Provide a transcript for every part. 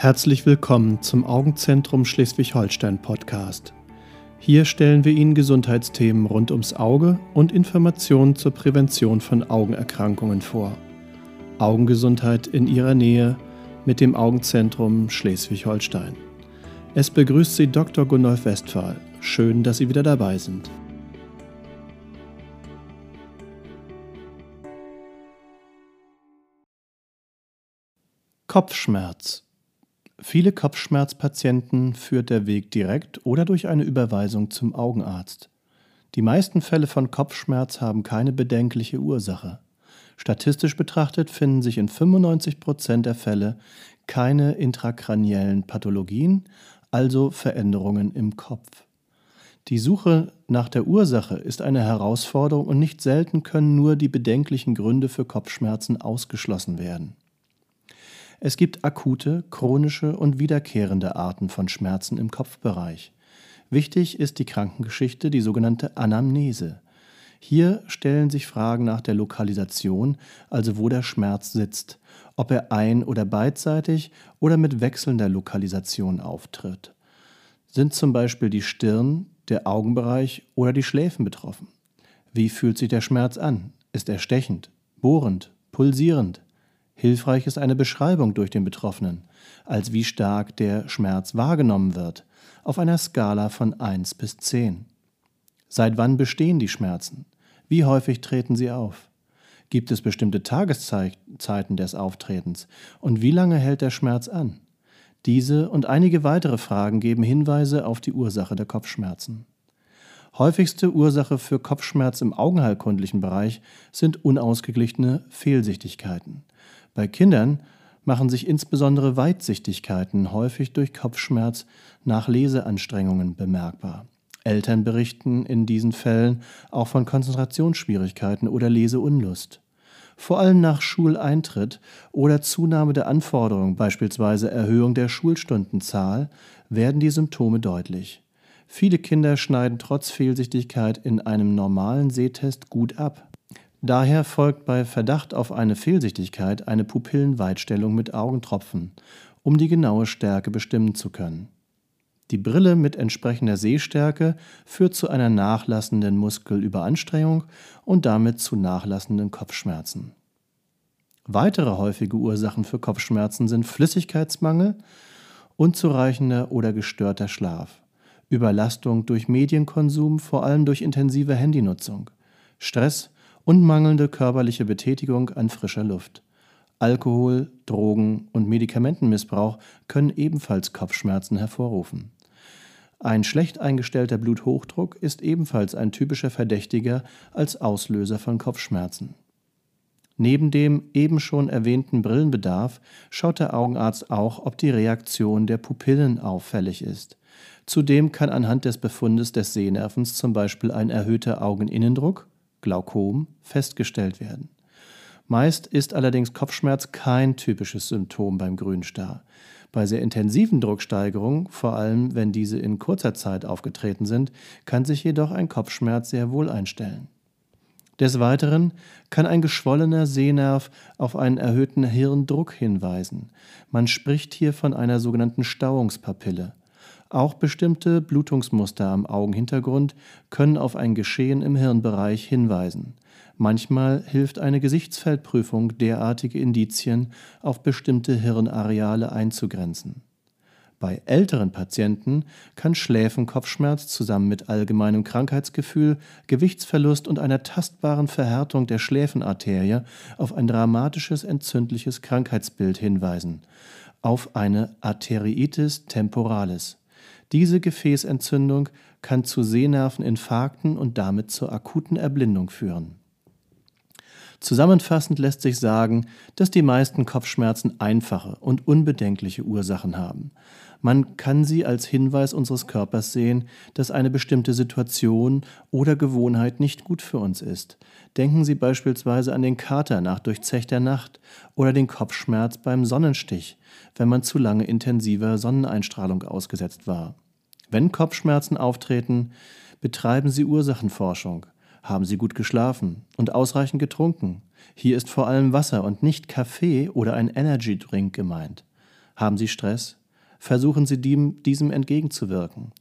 Herzlich willkommen zum Augenzentrum Schleswig-Holstein Podcast. Hier stellen wir Ihnen Gesundheitsthemen rund ums Auge und Informationen zur Prävention von Augenerkrankungen vor. Augengesundheit in Ihrer Nähe mit dem Augenzentrum Schleswig-Holstein. Es begrüßt Sie Dr. Gunnolf Westphal. Schön, dass Sie wieder dabei sind. Kopfschmerz Viele Kopfschmerzpatienten führt der Weg direkt oder durch eine Überweisung zum Augenarzt. Die meisten Fälle von Kopfschmerz haben keine bedenkliche Ursache. Statistisch betrachtet finden sich in 95 Prozent der Fälle keine intrakraniellen Pathologien, also Veränderungen im Kopf. Die Suche nach der Ursache ist eine Herausforderung und nicht selten können nur die bedenklichen Gründe für Kopfschmerzen ausgeschlossen werden. Es gibt akute, chronische und wiederkehrende Arten von Schmerzen im Kopfbereich. Wichtig ist die Krankengeschichte, die sogenannte Anamnese. Hier stellen sich Fragen nach der Lokalisation, also wo der Schmerz sitzt, ob er ein- oder beidseitig oder mit wechselnder Lokalisation auftritt. Sind zum Beispiel die Stirn, der Augenbereich oder die Schläfen betroffen? Wie fühlt sich der Schmerz an? Ist er stechend, bohrend, pulsierend? Hilfreich ist eine Beschreibung durch den Betroffenen, als wie stark der Schmerz wahrgenommen wird, auf einer Skala von 1 bis 10. Seit wann bestehen die Schmerzen? Wie häufig treten sie auf? Gibt es bestimmte Tageszeiten des Auftretens? Und wie lange hält der Schmerz an? Diese und einige weitere Fragen geben Hinweise auf die Ursache der Kopfschmerzen. Häufigste Ursache für Kopfschmerz im augenheilkundlichen Bereich sind unausgeglichene Fehlsichtigkeiten. Bei Kindern machen sich insbesondere Weitsichtigkeiten häufig durch Kopfschmerz nach Leseanstrengungen bemerkbar. Eltern berichten in diesen Fällen auch von Konzentrationsschwierigkeiten oder Leseunlust. Vor allem nach Schuleintritt oder Zunahme der Anforderungen, beispielsweise Erhöhung der Schulstundenzahl, werden die Symptome deutlich. Viele Kinder schneiden trotz Fehlsichtigkeit in einem normalen Sehtest gut ab. Daher folgt bei Verdacht auf eine Fehlsichtigkeit eine Pupillenweitstellung mit Augentropfen, um die genaue Stärke bestimmen zu können. Die Brille mit entsprechender Sehstärke führt zu einer nachlassenden Muskelüberanstrengung und damit zu nachlassenden Kopfschmerzen. Weitere häufige Ursachen für Kopfschmerzen sind Flüssigkeitsmangel, unzureichender oder gestörter Schlaf, Überlastung durch Medienkonsum, vor allem durch intensive Handynutzung, Stress und mangelnde körperliche Betätigung an frischer Luft. Alkohol, Drogen und Medikamentenmissbrauch können ebenfalls Kopfschmerzen hervorrufen. Ein schlecht eingestellter Bluthochdruck ist ebenfalls ein typischer Verdächtiger als Auslöser von Kopfschmerzen. Neben dem eben schon erwähnten Brillenbedarf schaut der Augenarzt auch, ob die Reaktion der Pupillen auffällig ist. Zudem kann anhand des Befundes des Sehnervens zum Beispiel ein erhöhter Augeninnendruck, Glaukom festgestellt werden. Meist ist allerdings Kopfschmerz kein typisches Symptom beim Grünstar. Bei sehr intensiven Drucksteigerungen, vor allem wenn diese in kurzer Zeit aufgetreten sind, kann sich jedoch ein Kopfschmerz sehr wohl einstellen. Des Weiteren kann ein geschwollener Sehnerv auf einen erhöhten Hirndruck hinweisen. Man spricht hier von einer sogenannten Stauungspapille. Auch bestimmte Blutungsmuster am Augenhintergrund können auf ein Geschehen im Hirnbereich hinweisen. Manchmal hilft eine Gesichtsfeldprüfung, derartige Indizien auf bestimmte Hirnareale einzugrenzen. Bei älteren Patienten kann Schläfenkopfschmerz zusammen mit allgemeinem Krankheitsgefühl, Gewichtsverlust und einer tastbaren Verhärtung der Schläfenarterie auf ein dramatisches entzündliches Krankheitsbild hinweisen, auf eine Arteriitis temporalis. Diese Gefäßentzündung kann zu Sehnerveninfarkten und damit zur akuten Erblindung führen. Zusammenfassend lässt sich sagen, dass die meisten Kopfschmerzen einfache und unbedenkliche Ursachen haben. Man kann sie als Hinweis unseres Körpers sehen, dass eine bestimmte Situation oder Gewohnheit nicht gut für uns ist. Denken Sie beispielsweise an den Kater nach durchzechter Nacht oder den Kopfschmerz beim Sonnenstich, wenn man zu lange intensiver Sonneneinstrahlung ausgesetzt war. Wenn Kopfschmerzen auftreten, betreiben Sie Ursachenforschung. Haben Sie gut geschlafen und ausreichend getrunken? Hier ist vor allem Wasser und nicht Kaffee oder ein Energy Drink gemeint. Haben Sie Stress? Versuchen Sie diesem entgegenzuwirken.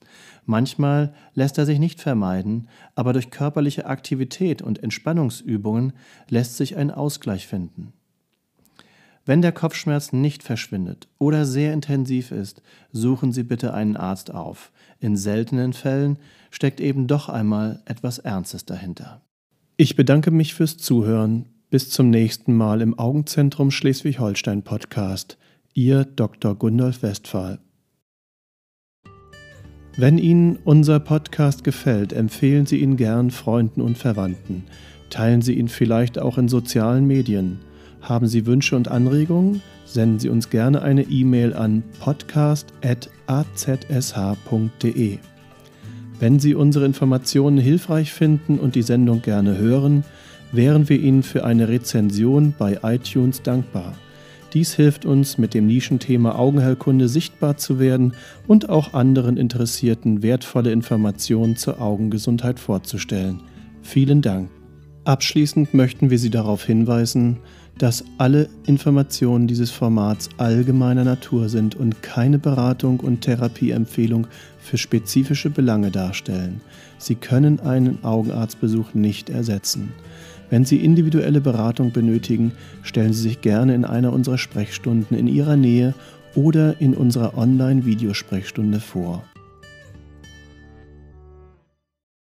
Manchmal lässt er sich nicht vermeiden, aber durch körperliche Aktivität und Entspannungsübungen lässt sich ein Ausgleich finden. Wenn der Kopfschmerz nicht verschwindet oder sehr intensiv ist, suchen Sie bitte einen Arzt auf. In seltenen Fällen steckt eben doch einmal etwas Ernstes dahinter. Ich bedanke mich fürs Zuhören. Bis zum nächsten Mal im Augenzentrum Schleswig-Holstein Podcast. Ihr Dr. Gundolf Westphal. Wenn Ihnen unser Podcast gefällt, empfehlen Sie ihn gern Freunden und Verwandten. Teilen Sie ihn vielleicht auch in sozialen Medien. Haben Sie Wünsche und Anregungen? Senden Sie uns gerne eine E-Mail an podcast.azsh.de. Wenn Sie unsere Informationen hilfreich finden und die Sendung gerne hören, wären wir Ihnen für eine Rezension bei iTunes dankbar. Dies hilft uns, mit dem Nischenthema Augenheilkunde sichtbar zu werden und auch anderen Interessierten wertvolle Informationen zur Augengesundheit vorzustellen. Vielen Dank. Abschließend möchten wir Sie darauf hinweisen, dass alle Informationen dieses Formats allgemeiner Natur sind und keine Beratung und Therapieempfehlung für spezifische Belange darstellen. Sie können einen Augenarztbesuch nicht ersetzen. Wenn Sie individuelle Beratung benötigen, stellen Sie sich gerne in einer unserer Sprechstunden in Ihrer Nähe oder in unserer Online-Videosprechstunde vor.